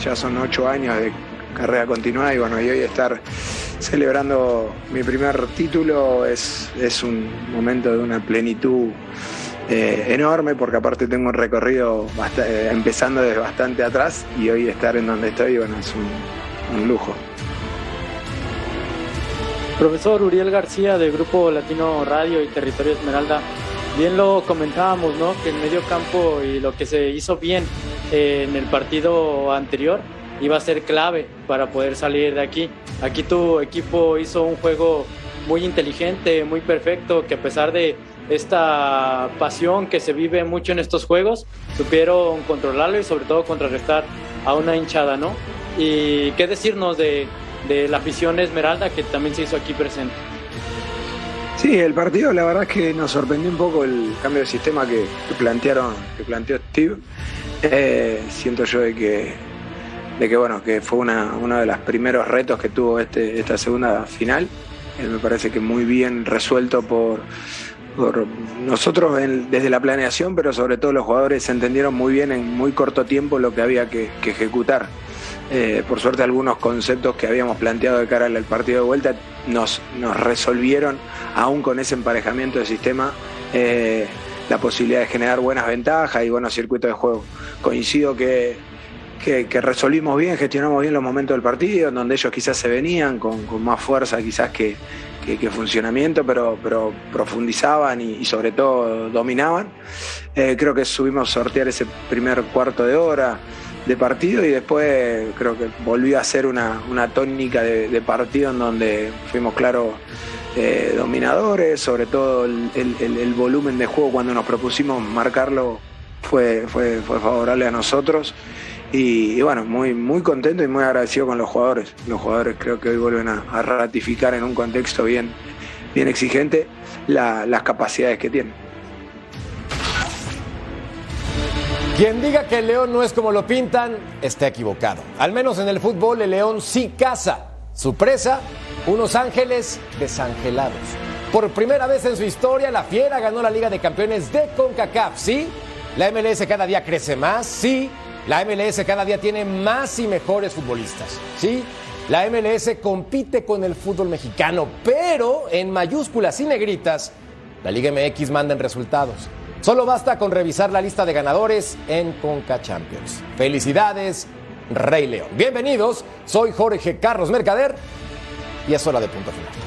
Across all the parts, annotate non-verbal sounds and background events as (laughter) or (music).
Ya son ocho años de carrera continuada y bueno, hoy estar celebrando mi primer título es, es un momento de una plenitud eh, enorme porque aparte tengo un recorrido eh, empezando desde bastante atrás y hoy estar en donde estoy, es un, un lujo. Profesor Uriel García de Grupo Latino Radio y Territorio Esmeralda, bien lo comentábamos, ¿no? Que el medio campo y lo que se hizo bien eh, en el partido anterior iba a ser clave para poder salir de aquí. Aquí tu equipo hizo un juego muy inteligente, muy perfecto, que a pesar de esta pasión que se vive mucho en estos juegos, supieron controlarlo y sobre todo contrarrestar a una hinchada, ¿no? Y qué decirnos de, de la afición Esmeralda que también se hizo aquí presente. Sí, el partido la verdad es que nos sorprendió un poco el cambio de sistema que, plantearon, que planteó Steve. Eh, siento yo de que, de que bueno, que fue una, uno de los primeros retos que tuvo este, esta segunda final. Eh, me parece que muy bien resuelto por, por nosotros en- desde la planeación, pero sobre todo los jugadores entendieron muy bien en muy corto tiempo lo que había que, que ejecutar. Eh, por suerte algunos conceptos que habíamos planteado de cara al partido de vuelta nos, resolvieron, aún con ese emparejamiento de sistema, eh, la posibilidad de generar buenas ventajas y buenos circuitos de juego. Coincido que, resolvimos bien, gestionamos bien los momentos del partido, en donde ellos quizás se venían con, más fuerza quizás que, funcionamiento, pero, profundizaban y, y sobre todo dominaban. Eh, creo que subimos a sortear ese primer cuarto de hora de partido y después creo que volvió a ser una, una tónica de, partido en donde fuimos claros eh, dominadores, sobre todo el, volumen de juego cuando nos propusimos marcarlo fue, fue, favorable a nosotros y, bueno, muy, muy contento y muy agradecido con los jugadores. Los jugadores creo que hoy vuelven a, a ratificar en un contexto bien, bien exigente la- las capacidades que tienen. Quien diga que el León no es como lo pintan, está equivocado. Al menos en el fútbol, el León sí caza. Su presa, unos ángeles desangelados. Por primera vez en su historia, la Fiera ganó la Liga de Campeones de CONCACAF. Sí, la MLS cada día crece más. Sí, la MLS cada día tiene más y mejores futbolistas. Sí, la MLS compite con el fútbol mexicano, pero en mayúsculas y negritas, la Liga MX manda en resultados. Solo basta con revisar la lista de ganadores en Conca Champions. Felicidades, Rey León. Bienvenidos, soy Jorge Carlos Mercader y es hora de punto final.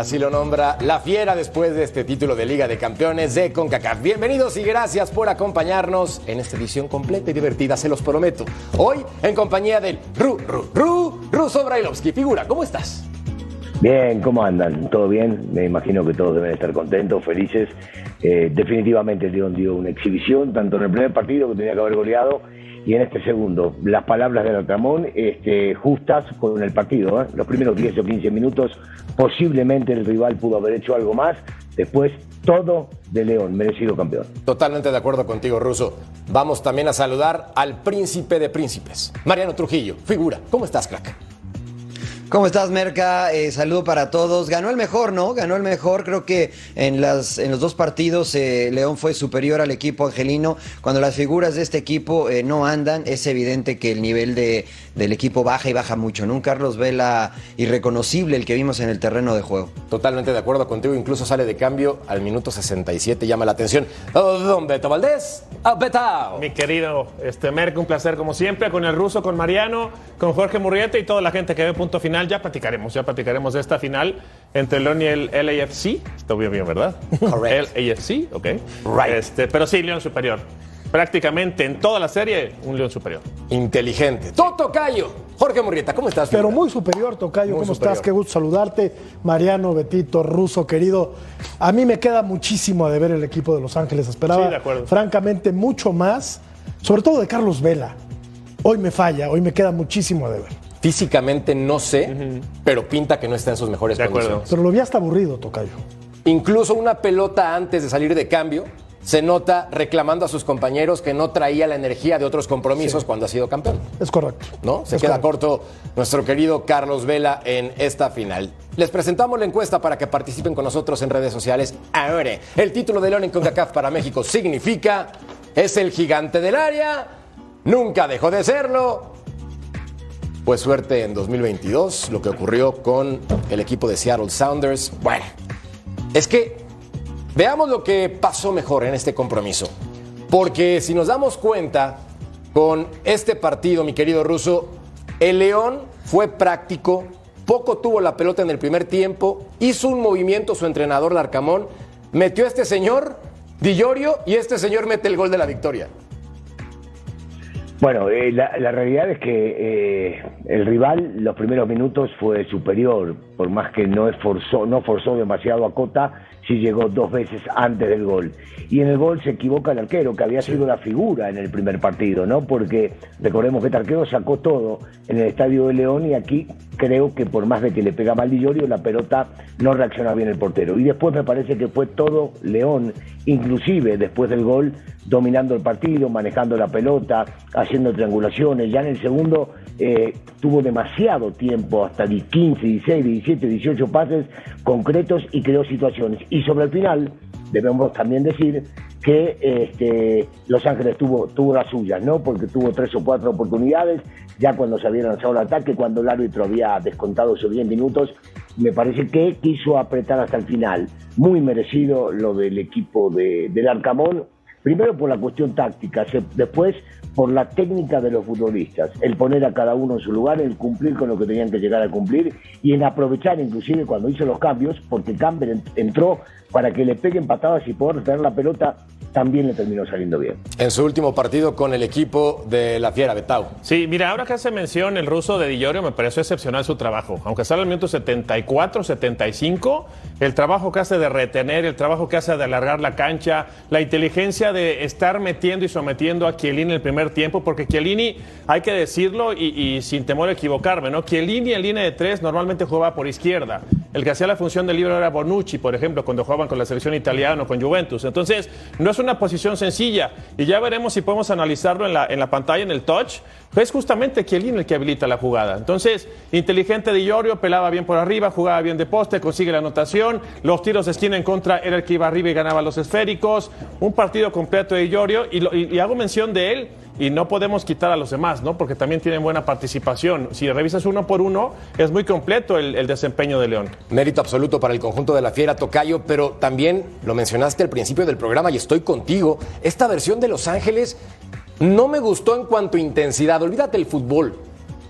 Así lo nombra la fiera después de este título de Liga de Campeones de CONCACAF. Bienvenidos y gracias por acompañarnos en esta edición completa y divertida, se los prometo. Hoy en compañía del Ru, Ru, Ru, Ruso Brailovsky. Figura, ¿cómo estás? Bien, ¿cómo andan? ¿Todo bien? Me imagino que todos deben estar contentos, felices. Eh, definitivamente León dio una exhibición, tanto en el primer partido que tenía que haber goleado y en este segundo. Las palabras de Altamón este, justas con el partido. ¿eh? Los primeros 10 o 15 minutos, posiblemente el rival pudo haber hecho algo más. Después, todo de León, merecido campeón. Totalmente de acuerdo contigo, Ruso. Vamos también a saludar al príncipe de príncipes, Mariano Trujillo. Figura, ¿cómo estás, crack? ¿Cómo estás, Merca? Eh, saludo para todos. Ganó el mejor, ¿no? Ganó el mejor. Creo que en, las, en los dos partidos eh, León fue superior al equipo angelino. Cuando las figuras de este equipo eh, no andan, es evidente que el nivel de, del equipo baja y baja mucho. ¿no? Un Carlos Vela irreconocible el que vimos en el terreno de juego. Totalmente de acuerdo contigo. Incluso sale de cambio al minuto 67. Llama la atención. Oh, don Beto Valdés. Oh, Betao. Mi querido este, Merca, un placer como siempre. Con el ruso, con Mariano, con Jorge Murrieta y toda la gente que ve punto final ya platicaremos, ya platicaremos de esta final entre León y el LAFC. Está bien, bien, ¿verdad? Correcto. LAFC, (laughs) ok. Right. Este, pero sí, León superior. Prácticamente en toda la serie, un León superior. Inteligente. Toto Cayo. Jorge Murrieta, ¿cómo estás? Pero muy superior, Tocayo. Muy ¿Cómo superior. estás? Qué gusto saludarte. Mariano, Betito, Ruso, querido. A mí me queda muchísimo de ver el equipo de Los Ángeles. Esperaba, Sí, de acuerdo. francamente, mucho más, sobre todo de Carlos Vela. Hoy me falla, hoy me queda muchísimo de ver. Físicamente no sé, pero pinta que no está en sus mejores De acuerdo. condiciones. Pero lo vi hasta aburrido, Tocayo. Incluso una pelota antes de salir de cambio se nota reclamando a sus compañeros que no traía la energía de otros compromisos cuando ha sido campeón. Es correcto. ¿no? Se Es queda correcto. corto nuestro querido Carlos Vela en esta final. Les presentamos la encuesta para que participen con nosotros en redes sociales. Ahora, el título de León en CONCACAF para México significa es el gigante del área, nunca dejó de serlo. Pues suerte en 2022, lo que ocurrió con el equipo de Seattle Sounders. Bueno, es que veamos lo que pasó mejor en este compromiso. Porque si nos damos cuenta, con este partido, mi querido Ruso, el León fue práctico, poco tuvo la pelota en el primer tiempo, hizo un movimiento su entrenador Larcamón, metió a este señor, Di Llorio, y este señor mete el gol de la victoria. Bueno, eh, la, la realidad es que eh, el rival los primeros minutos fue superior, por más que no esforzó, no forzó demasiado a Cota, sí llegó dos veces antes del gol. Y en el gol se equivoca el arquero, que había sido la figura en el primer partido, ¿no? Porque recordemos que este arquero sacó todo en el estadio de León y aquí creo que por más de que le pega mal Di Llorio, la pelota no reacciona bien el portero. Y después me parece que fue todo León, inclusive después del gol, dominando el partido, manejando la pelota, haciendo triangulaciones. Ya en el segundo eh, tuvo demasiado tiempo, hasta de 15, 16, 17, 18 pases concretos y creó situaciones. Y sobre el final, debemos también decir que este, Los Ángeles tuvo, tuvo las suyas, ¿no? Porque tuvo tres o cuatro oportunidades, ya cuando se había lanzado el ataque, cuando el árbitro había descontado esos 10 minutos, me parece que quiso apretar hasta el final. Muy merecido lo del equipo de, del Arcamón, primero por la cuestión táctica, después por la técnica de los futbolistas, el poner a cada uno en su lugar, el cumplir con lo que tenían que llegar a cumplir y en aprovechar inclusive cuando hizo los cambios, porque Campbell ent- entró para que le peguen patadas y poder tener la pelota, también le terminó saliendo bien. En su último partido con el equipo de la Fiera Betao. Sí, mira, ahora que hace mención el ruso de Di Llorio, me pareció excepcional su trabajo. Aunque sale al minuto 74, 75, el trabajo que hace de retener, el trabajo que hace de alargar la cancha, la inteligencia de estar metiendo y sometiendo a Chiellini en el primer tiempo, porque Chiellini, hay que decirlo y, y sin temor a equivocarme, ¿no? Chiellini en línea de tres normalmente jugaba por izquierda. El que hacía la función de libro era Bonucci, por ejemplo, cuando jugaban con la selección italiana o con Juventus. Entonces, no es una posición sencilla. Y ya veremos si podemos analizarlo en la, en la pantalla, en el touch. Es justamente Chiellini el que habilita la jugada. Entonces, inteligente de Iorio, pelaba bien por arriba, jugaba bien de poste, consigue la anotación. Los tiros de esquina en contra era el que iba arriba y ganaba los esféricos. Un partido completo de Iorio. Y, lo- y hago mención de él. Y no podemos quitar a los demás, ¿no? Porque también tienen buena participación. Si revisas uno por uno, es muy completo el, el desempeño de León. Mérito absoluto para el conjunto de la Fiera Tocayo, pero también lo mencionaste al principio del programa y estoy contigo. Esta versión de Los Ángeles no me gustó en cuanto a intensidad. Olvídate el fútbol.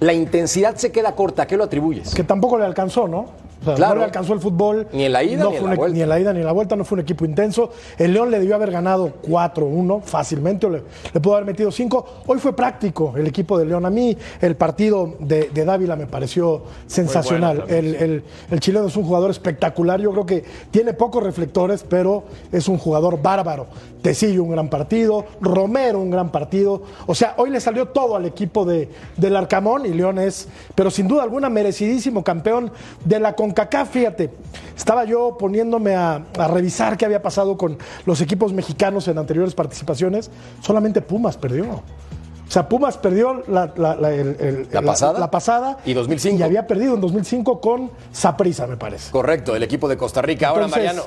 La intensidad se queda corta. ¿A qué lo atribuyes? Que tampoco le alcanzó, ¿no? O sea, Claro. No le alcanzó el fútbol. Ni en la ida no ni en la vuelta. Ni en la ida ni en la vuelta, no fue un equipo intenso. El León le debió haber ganado 4-1 fácilmente, o le, le pudo haber metido 5. Hoy fue práctico el equipo de León. A mí el partido de, de Dávila me pareció sensacional. bueno el, el- el chileno es un jugador espectacular. Yo creo que tiene pocos reflectores, pero es un jugador bárbaro. Tecillo, un gran partido. Romero, un gran partido. O sea, hoy le salió todo al equipo de, del Arcamón y León es, pero sin duda alguna, merecidísimo campeón de la CONCACAF. Fíjate, estaba yo poniéndome a, a revisar qué había pasado con los equipos mexicanos en anteriores participaciones. Solamente Pumas perdió. O sea, Pumas perdió la, la- la- el- el- ¿La pasada? la pasada Y 2005. Y había perdido en 2005 con Saprissa, me parece. Correcto, el equipo de Costa Rica. Ahora, Entonces- Mariano,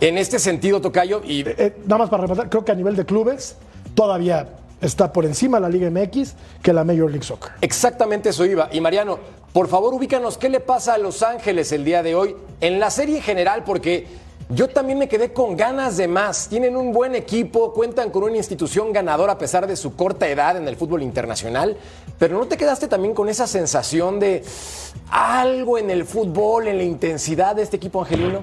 en este sentido, Tocayo, y Eh, nada más para rematar, creo que a nivel de clubes todavía está por encima la Liga MX que la Major League Soccer. Exactamente eso iba. Y Mariano, por favor ubícanos qué le pasa a Los Ángeles el día de hoy en la serie en general, porque yo también me quedé con ganas de más. Tienen un buen equipo, cuentan con una institución ganadora a pesar de su corta edad en el fútbol internacional, pero ¿no te quedaste también con esa sensación de algo en el fútbol, en la intensidad de este equipo angelino?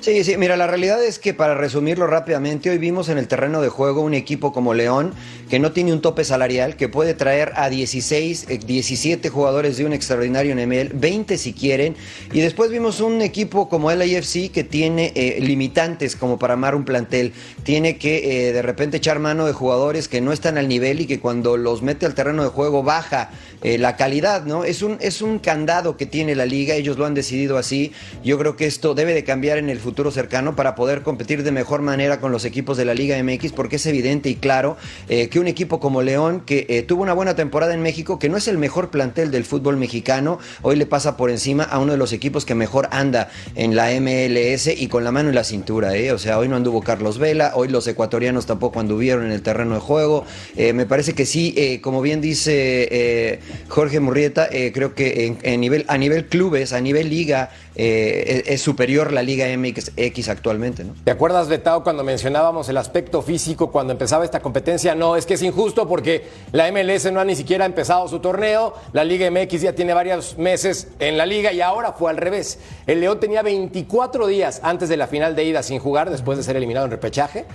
Sí, sí, mira, la realidad es que para resumirlo rápidamente, hoy vimos en el terreno de juego un equipo como León que no tiene un tope salarial, que puede traer a 16, eh, 17 jugadores de un extraordinario nivel, 20 si quieren, y después vimos un equipo como el AFC que tiene eh, limitantes como para armar un plantel, tiene que eh, de repente echar mano de jugadores que no están al nivel y que cuando los mete al terreno de juego baja eh, la calidad, ¿no? Es un, es un candado que tiene la liga, ellos lo han decidido así, yo creo que esto debe de cambiar en el futuro cercano para poder competir de mejor manera con los equipos de la Liga MX, porque es evidente y claro eh, que un equipo como León, que eh, tuvo una buena temporada en México, que no es el mejor plantel del fútbol mexicano, hoy le pasa por encima a uno de los equipos que mejor anda en la MLS y con la mano en la cintura, ¿eh? O sea, hoy no anduvo Carlos Vela, hoy los ecuatorianos tampoco anduvieron en el terreno de juego. Me parece que sí, como bien dice Jorge Murrieta, creo que en, nivel, a nivel clubes, a nivel liga, es, es superior la Liga MX X actualmente, ¿no? ¿Te acuerdas, Betao, cuando mencionábamos el aspecto físico cuando empezaba esta competencia? No, es que es injusto porque la MLS no ha ni siquiera empezado su torneo, la Liga MX ya tiene varios meses en la liga y ahora fue al revés. El León tenía 24 días antes de la final de ida sin jugar después de ser eliminado en repechaje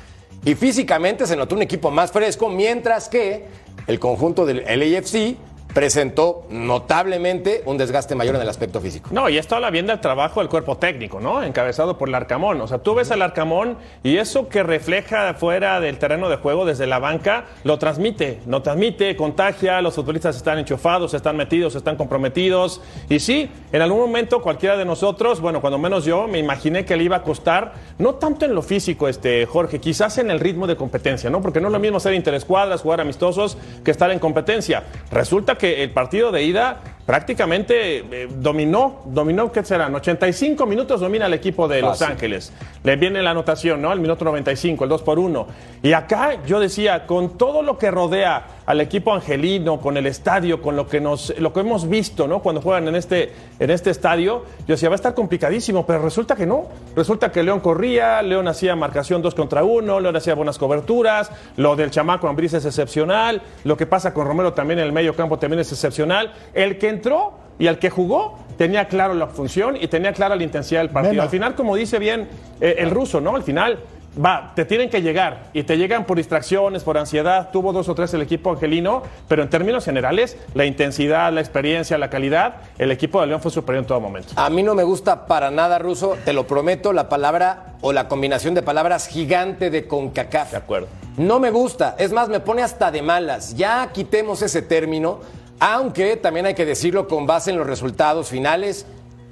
y físicamente se notó un equipo más fresco, mientras que el conjunto del LAFC presentó notablemente un desgaste mayor en el aspecto físico. No, y esto habla bien del trabajo del cuerpo técnico, ¿no? Encabezado por el Arcamón. O sea, tú ves al Arcamón y eso que refleja fuera del terreno de juego desde la banca, lo transmite, lo transmite, contagia, los futbolistas están enchufados, están metidos, están comprometidos. Y sí, en algún momento cualquiera de nosotros, bueno, cuando menos yo, me imaginé que le iba a costar, no tanto en lo físico, este, Jorge, quizás en el ritmo de competencia, ¿no? Porque no es lo mismo ser interescuadras, jugar amistosos, que estar en competencia. Resulta que el partido de ida prácticamente eh, dominó, dominó, ¿qué serán? 85 minutos domina el equipo de Los. Ángeles. Le viene la anotación, ¿no? El minuto 95, el 2 por 1. Y acá yo decía, con todo lo que rodea al equipo angelino, con el estadio, con lo que nos, lo que hemos visto, ¿no? Cuando juegan en este, en este estadio, yo decía, va a estar complicadísimo, pero resulta que no. Resulta que León corría, León hacía marcación 2 contra 1, León hacía buenas coberturas, lo del chamaco Ambriz es excepcional, lo que pasa con Romero también en el medio campo también es excepcional. El que entró y al que jugó tenía claro la función y tenía clara la intensidad del partido. Mena. Al final, como dice bien eh, el ruso, ¿no? Al final, va, te tienen que llegar y te llegan por distracciones, por ansiedad. Tuvo dos o tres el equipo angelino, pero en términos generales, la intensidad, la experiencia, la calidad, el equipo de León fue superior en todo momento. A mí no me gusta para nada, Ruso, te lo prometo, la palabra o la combinación de palabras gigante de CONCACAF. De acuerdo. No me gusta, es más, me pone hasta de malas. Ya quitemos ese término, aunque también hay que decirlo con base en los resultados finales.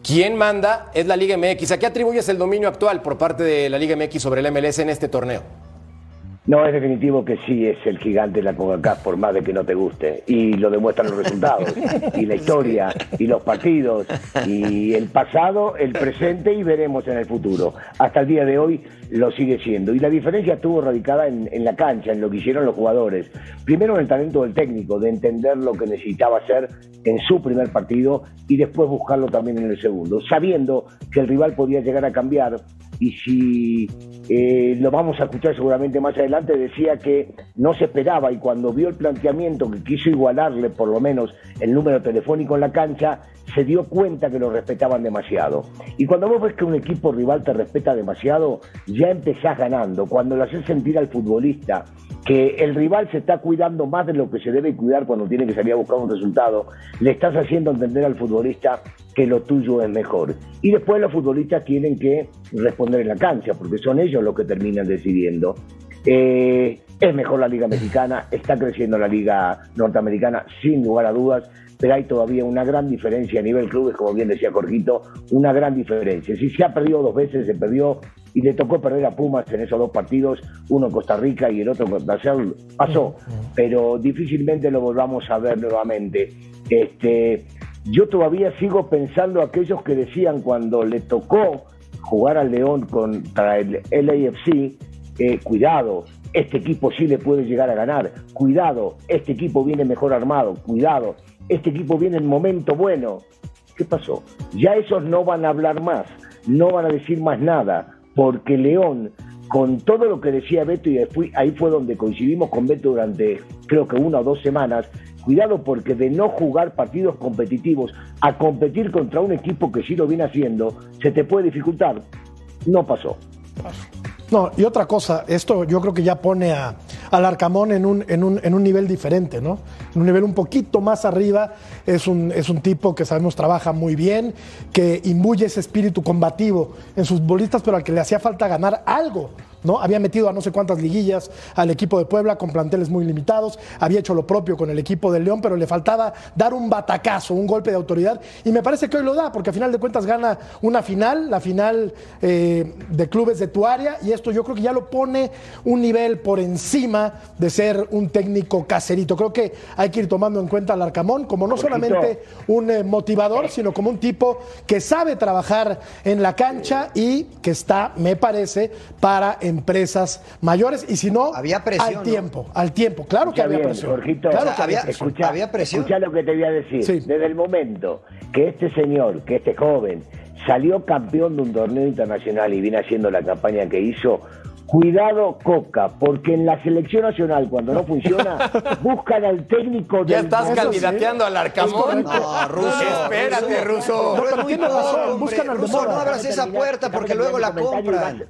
¿Quién manda? Es la Liga MX. ¿A qué atribuyes el dominio actual por parte de la Liga MX sobre el MLS en este torneo? No, es definitivo que sí es el gigante de la CONCACAF, por más de que no te guste. Y lo demuestran los resultados, (laughs) y la historia, y los partidos, y el pasado, el presente, y veremos en el futuro. Hasta el día de hoy lo sigue siendo. Y la diferencia estuvo radicada en, la cancha, en lo que hicieron los jugadores. Primero en el talento del técnico, de entender lo que necesitaba hacer en su primer partido y después buscarlo también en el segundo, sabiendo que el rival podía llegar a cambiar y si eh, lo vamos a escuchar seguramente más adelante, decía que no se esperaba y cuando vio el planteamiento que quiso igualarle por lo menos el número telefónico en la cancha, se dio cuenta que lo respetaban demasiado. Y cuando vos ves que un equipo rival te respeta demasiado, ya empezás ganando. Cuando le haces sentir al futbolista que el rival se está cuidando más de lo que se debe cuidar cuando tiene que salir a buscar un resultado, le estás haciendo entender al futbolista que lo tuyo es mejor. Y después los futbolistas tienen que responder en la cancha, porque son ellos los que terminan decidiendo. Eh, es mejor la Liga Mexicana, está creciendo la Liga Norteamericana, sin lugar a dudas, pero hay todavía una gran diferencia a nivel clubes, como bien decía Corjito, una gran diferencia. Si se ha perdido dos veces, se perdió y le tocó perder a Pumas en esos dos partidos, uno en Costa Rica y el otro en Brasil, pasó, pero difícilmente lo volvamos a ver nuevamente. Este, yo todavía sigo pensando aquellos que decían cuando le tocó jugar al León contra el LAFC, eh, cuidado, este equipo sí le puede llegar a ganar, cuidado, este equipo viene mejor armado, cuidado, este equipo viene en momento bueno. ¿Qué pasó? Ya esos no van a hablar más, no van a decir más nada, porque León, con todo lo que decía Beto, y ahí fue donde coincidimos con Beto durante creo que una o dos semanas, cuidado porque de no jugar partidos competitivos a competir contra un equipo que sí lo viene haciendo, se te puede dificultar. No pasó. No, y otra cosa, esto yo creo que ya pone a, al Arcamón en un, en, un, en un nivel diferente, ¿no? En un nivel un poquito más arriba. Es un, es un tipo que sabemos trabaja muy bien, que imbuye ese espíritu combativo en sus bolistas, pero al que le hacía falta ganar algo. ¿No? Había metido a no sé cuántas liguillas al equipo de Puebla con planteles muy limitados, había hecho lo propio con el equipo del León, pero le faltaba dar un batacazo, un golpe de autoridad, y me parece que hoy lo da, porque a final de cuentas gana una final, la final eh, de clubes de tu área, y esto yo creo que ya lo pone un nivel por encima de ser un técnico caserito. Creo que hay que ir tomando en cuenta al Arcamón como no solamente un eh, motivador, sino como un tipo que sabe trabajar en la cancha y que está, me parece, para empresas mayores y si no, había presión, al tiempo, al tiempo. Claro que había presión. claro que había, escucha, había presión. Escucha lo que te voy a decir. Desde el momento que este señor, que este joven, salió campeón de un torneo internacional y viene haciendo la campaña que hizo, Cuidado, Coca, porque en la selección nacional, cuando no funciona, (laughs) buscan al técnico del ¿Ya estás candidateando al Arcamón? No, Ruso. Espérate, Ruso. No, buscan al Ruso, no abras esa puerta porque luego la compran.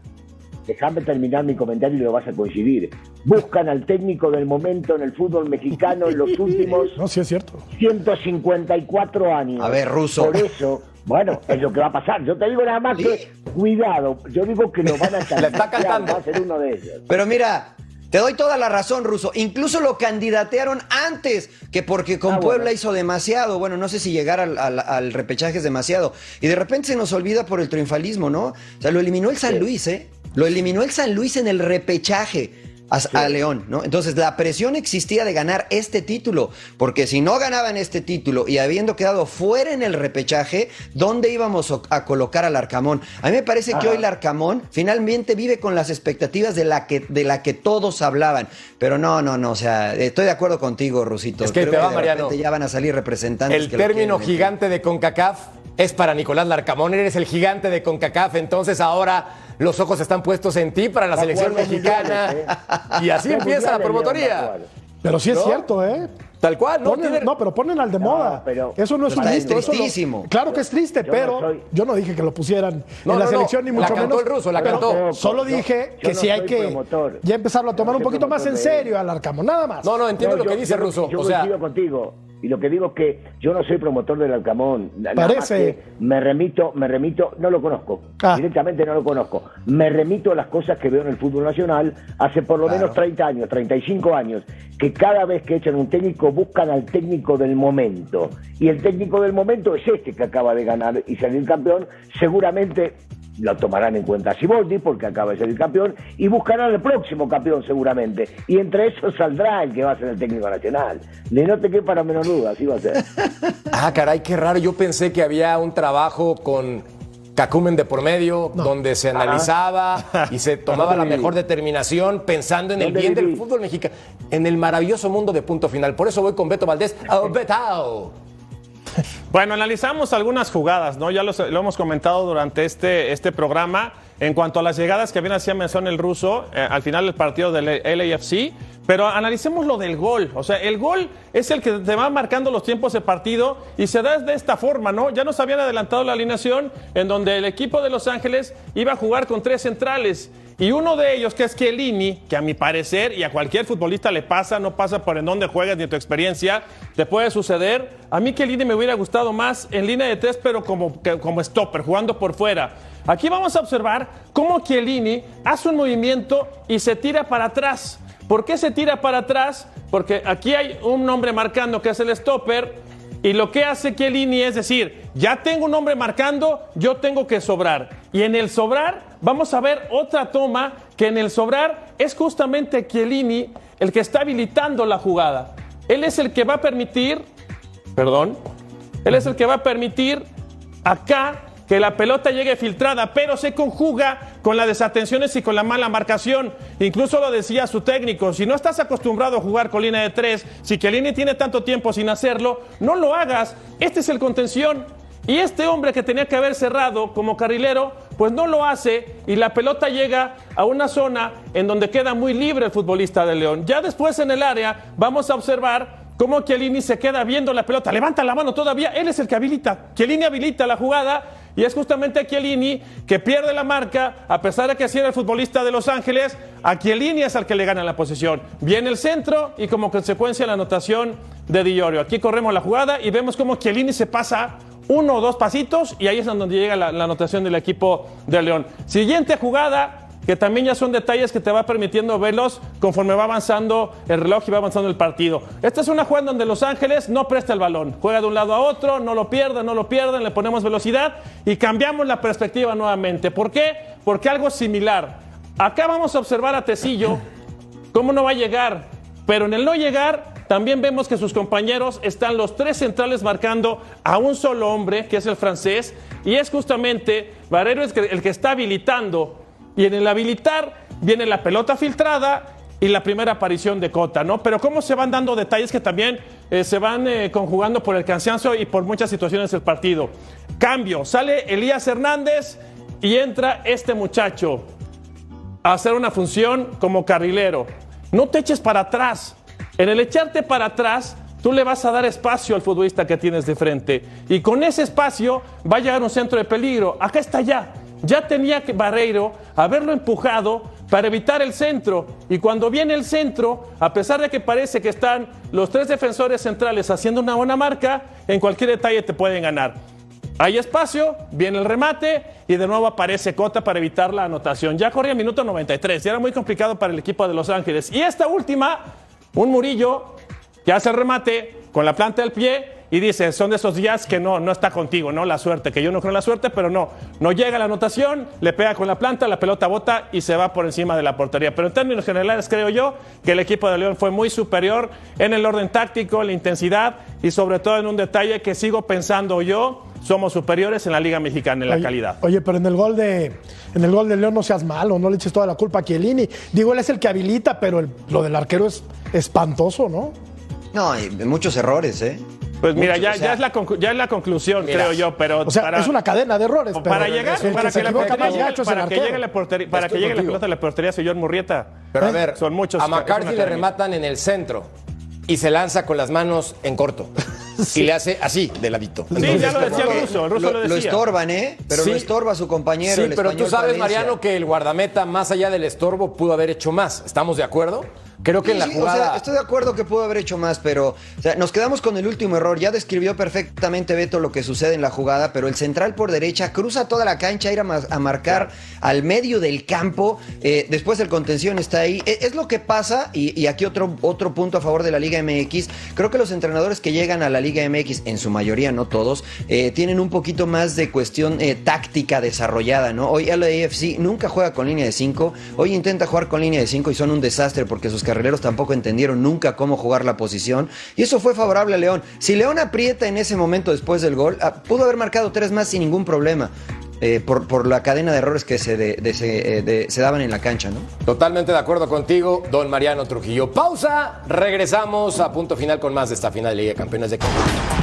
Déjame terminar mi comentario y lo vas a coincidir. Buscan al técnico del momento en el fútbol mexicano en los (laughs) últimos no, sí es cierto. 154 años. A ver, Ruso. Por eso, bueno, es lo que va a pasar. Yo te digo nada más que cuidado. Yo digo que lo van a (laughs) Le está cantando. Va a ser uno de ellos. Pero mira, te doy toda la razón, Ruso. Incluso lo candidatearon antes, que porque con Ah, Puebla bueno. hizo demasiado. Bueno, no sé si llegar al, al- al repechaje es demasiado. Y de repente se nos olvida por el triunfalismo, ¿no? O sea, lo eliminó el San Luis, ¿eh? Lo eliminó el San Luis en el repechaje. A, a León, ¿no? Entonces la presión existía de ganar este título, porque si no ganaban este título y habiendo quedado fuera en el repechaje, ¿dónde íbamos a- colocar al Arcamón? A mí me parece que hoy el Arcamón finalmente vive con las expectativas de la que, de la que todos hablaban. Pero no, no, no, o sea, estoy de acuerdo contigo, Rusito. Es que Creo te va, de Mariano. ya van a salir representantes. El que término gigante de CONCACAF es para Nicolás Larcamón. Eres el gigante de CONCACAF, entonces ahora los ojos están puestos en ti para la selección mexicana. mundiales, Y así empieza la promotoría. Pero sí es ¿No? cierto, ¿eh? Tal cual, ¿no? Ponen- Tiene- no, pero ponen al de moda. pero- eso no es un eso no- tristísimo. claro que es triste, Yo no pero soy- yo no dije que lo pusieran No, en la no, no. selección, ni La mucho cantó menos. el ruso, la pero cantó. Solo Yo- dije yo que no sí hay que promotor. ya empezarlo a tomar un poquito más en serio al Arcamo, nada más. No, no, entiendo No, lo que dice yo- Ruso. Yo o sea, coincido contigo. Y lo que digo es que yo no soy promotor del Alcamón. Na- nada más Parece. que me remito, me remito, no lo conozco. Ah. Directamente no lo conozco. Me remito a las cosas que veo en el fútbol nacional hace por lo menos 30 años, 35 años, que cada vez que echan un técnico buscan al técnico del momento. Y el técnico del momento es este que acaba de ganar y salir campeón. Seguramente lo tomarán en cuenta Siboldi porque acaba de ser el campeón y buscarán al próximo campeón seguramente y entre esos saldrá el que va a ser el técnico nacional de no te quepa la menor duda así va a ser (laughs) ah, caray, qué raro. Yo pensé que había un trabajo con Cacumen de por medio, donde se analizaba y se (laughs) tomaba la ¿Dónde mejor determinación pensando en el ¿Dónde bien del fútbol mexicano, en el maravilloso mundo de punto final. Por eso voy con Beto Valdés. ¡Oh, Betao! Bueno, analizamos algunas jugadas, ¿no? Ya los- lo hemos comentado durante este, este programa. en cuanto a las llegadas que bien hacía mención el ruso eh, al final del partido del LAFC. Pero analicemos lo del gol. O sea, el gol es el que te va marcando los tiempos de partido y se da de esta forma, ¿no? Ya nos habían adelantado la alineación en donde el equipo de Los Ángeles iba a jugar con tres centrales. Y uno de ellos, que es Chiellini, que a mi parecer y a cualquier futbolista le pasa, no pasa por en dónde juegas ni tu experiencia, te puede suceder. A mí Chiellini me hubiera gustado más en línea de tres, pero como, como stopper, jugando por fuera. Aquí vamos a observar cómo Chiellini hace un movimiento y se tira para atrás. ¿Por qué se tira para atrás? Porque aquí hay un hombre marcando que es el stopper y lo que hace Chiellini es decir, ya tengo un hombre marcando, yo tengo que sobrar. Y en el sobrar vamos a ver otra toma que en el sobrar es justamente Chiellini el que está habilitando la jugada. Él es el que va a permitir, perdón, él es el que va a permitir acá que la pelota llegue filtrada, pero se conjuga con las desatenciones y con la mala marcación. Incluso lo decía su técnico, si no estás acostumbrado a jugar con línea de tres, si Chiellini tiene tanto tiempo sin hacerlo, no lo hagas. Este es el contención. Y este hombre que tenía que haber cerrado como carrilero, pues no lo hace y la pelota llega a una zona en donde queda muy libre el futbolista de León. Ya después en el área vamos a observar cómo Chiellini se queda viendo la pelota, levanta la mano todavía, él es el que habilita. Chiellini habilita la jugada y es justamente Chiellini que pierde la marca, a pesar de que así era el futbolista de Los Ángeles, a Chiellini es al que le gana la posición. Viene el centro y como consecuencia la anotación de Di Aquí corremos la jugada y vemos cómo Chiellini se pasa uno o dos pasitos y ahí es donde llega la, anotación del equipo de León. Siguiente jugada, que también ya son detalles que te va permitiendo verlos conforme va avanzando el reloj y va avanzando el partido. Esta es una jugada donde Los Ángeles no presta el balón, juega de un lado a otro, no lo pierden, no lo pierden, le ponemos velocidad y cambiamos la perspectiva nuevamente. ¿Por qué? Porque algo similar. Acá vamos a observar a Tecillo cómo no va a llegar, pero en el no llegar también vemos que sus compañeros están los tres centrales marcando a un solo hombre, que es el francés, y es justamente Barrero el que está habilitando y en el habilitar viene la pelota filtrada y la primera aparición de Cota, ¿no? Pero cómo se van dando detalles que también eh, se van eh, conjugando por el cansancio y por muchas situaciones del partido. Cambio, sale Elías Hernández y entra este muchacho a hacer una función como carrilero. No te eches para atrás. En el echarte para atrás, tú le vas a dar espacio al futbolista que tienes de frente. Y con ese espacio va a llegar un centro de peligro. Acá está ya. Ya tenía que Barreiro haberlo empujado para evitar el centro. Y cuando viene el centro, a pesar de que parece que están los tres defensores centrales haciendo una buena marca, en cualquier detalle te pueden ganar. Hay espacio, viene el remate y de nuevo aparece Cota para evitar la anotación. Ya corría minuto 93, ya era muy complicado para el equipo de Los Ángeles. Y esta última, un Murillo que hace el remate con la planta del pie y dice, son de esos días que no, no está contigo, ¿no? La suerte, que yo no creo en la suerte, pero no, no llega la anotación, le pega con la planta, la pelota bota y se va por encima de la portería. Pero en términos generales creo yo que el equipo de León fue muy superior en el orden táctico, en la intensidad y sobre todo en un detalle que sigo pensando yo, somos superiores en la Liga Mexicana en la calidad. Oye, pero en el gol de en el gol de León no seas malo, no le eches toda la culpa a Chiellini. Digo, él es el que habilita, pero lo del arquero es espantoso, ¿no? No, hay muchos errores, ¿eh? Pues mira, ya, ya, es la ya es la conclusión, creo yo, pero o sea, es una cadena de errores. para llegar, para que, la para que llegue la portería, para que llegue la pelota a la portería, señor Murrieta. Pero a ver, son muchos. A McCarthy le rematan en el centro y se lanza con las manos en corto. (laughs) Y le hace así, de ladito. Sí, ya lo decía el ruso, el ruso lo, decía. Lo estorban, ¿eh? Pero lo estorba su compañero. Sí, pero tú sabes, Mariano, que el guardameta, más allá del estorbo, pudo haber hecho más. ¿Estamos de acuerdo? Creo que en la jugada. estoy de acuerdo que pudo haber hecho más, pero nos quedamos con el último error. Ya describió perfectamente Beto lo que sucede en la jugada, pero el central por derecha cruza toda la cancha, ir a, marcar al medio del campo. Eh, después el contención está ahí. E, es, lo que pasa, y, aquí otro, otro punto a favor de la Liga MX. Creo que los entrenadores que llegan a la Liga MX, en su mayoría, no todos, eh, tienen un poquito más de cuestión eh, táctica desarrollada, ¿no? Hoy AFC nunca juega con línea de 5. Hoy intenta jugar con línea de 5 y son un desastre porque sus carrileros tampoco entendieron nunca cómo jugar la posición y eso fue favorable a León. Si León aprieta en ese momento después del gol, ah, pudo haber marcado tres más sin ningún problema. Eh, por, la cadena de errores que se, eh, se, daban en la cancha, ¿no? Totalmente de acuerdo contigo, don Mariano Trujillo. Pausa, regresamos a punto final con más de esta final de Liga de Campeones de Colombia.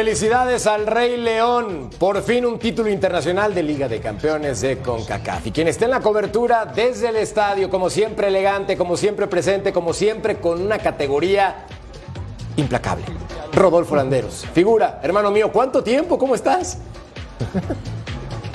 Felicidades al Rey León. Por fin un título internacional de Liga de Campeones de CONCACAF. Y quien esté en la cobertura desde el estadio, como siempre elegante, como siempre presente, como siempre con una categoría implacable. Rodolfo Landeros. Figura, hermano mío, ¿cuánto tiempo? ¿Cómo estás?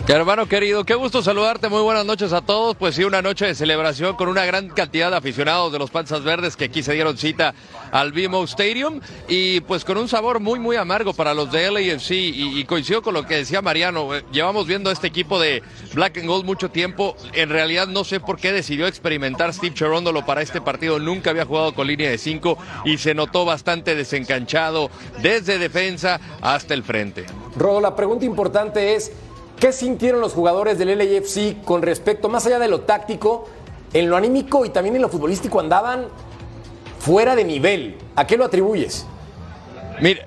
Hermano querido, qué gusto saludarte, muy buenas noches a todos. Pues sí, una noche de celebración con una gran cantidad de aficionados de los Panzas Verdes que aquí se dieron cita al BMO Stadium y pues con un sabor muy, muy amargo para los de LAFC y, y coincido con lo que decía Mariano, eh, llevamos viendo este equipo de Black and Gold mucho tiempo, en realidad no sé por qué decidió experimentar Steve Cherondolo para este partido, nunca había jugado con línea de 5 y se notó bastante desencanchado desde defensa hasta el frente. Rodo, la pregunta importante es, ¿qué sintieron los jugadores del LAFC con respecto, más allá de lo táctico, en lo anímico y también en lo futbolístico andaban fuera de nivel? ¿A qué lo atribuyes? Mire,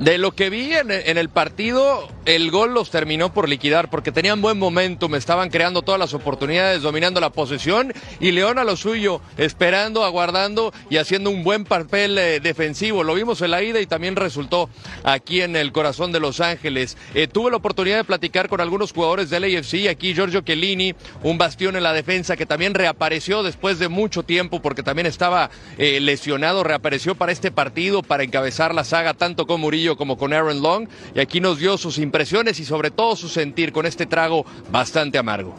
de lo que vi en, en el partido, el gol los terminó por liquidar porque tenían buen momento, me estaban creando todas las oportunidades, dominando la posesión y León a lo suyo, esperando, aguardando y haciendo un buen papel eh, defensivo. Lo vimos en la ida y también resultó aquí en el corazón de Los Ángeles. Eh, tuve la oportunidad de platicar con algunos jugadores del AFC, aquí Giorgio Chiellini, un bastión en la defensa que también reapareció después de mucho tiempo porque también estaba eh, lesionado, reapareció para este partido, para encabezar la saga tanto con Murillo como con Aaron Long y aquí nos dio sus impresiones y sobre todo su sentir con este trago bastante amargo.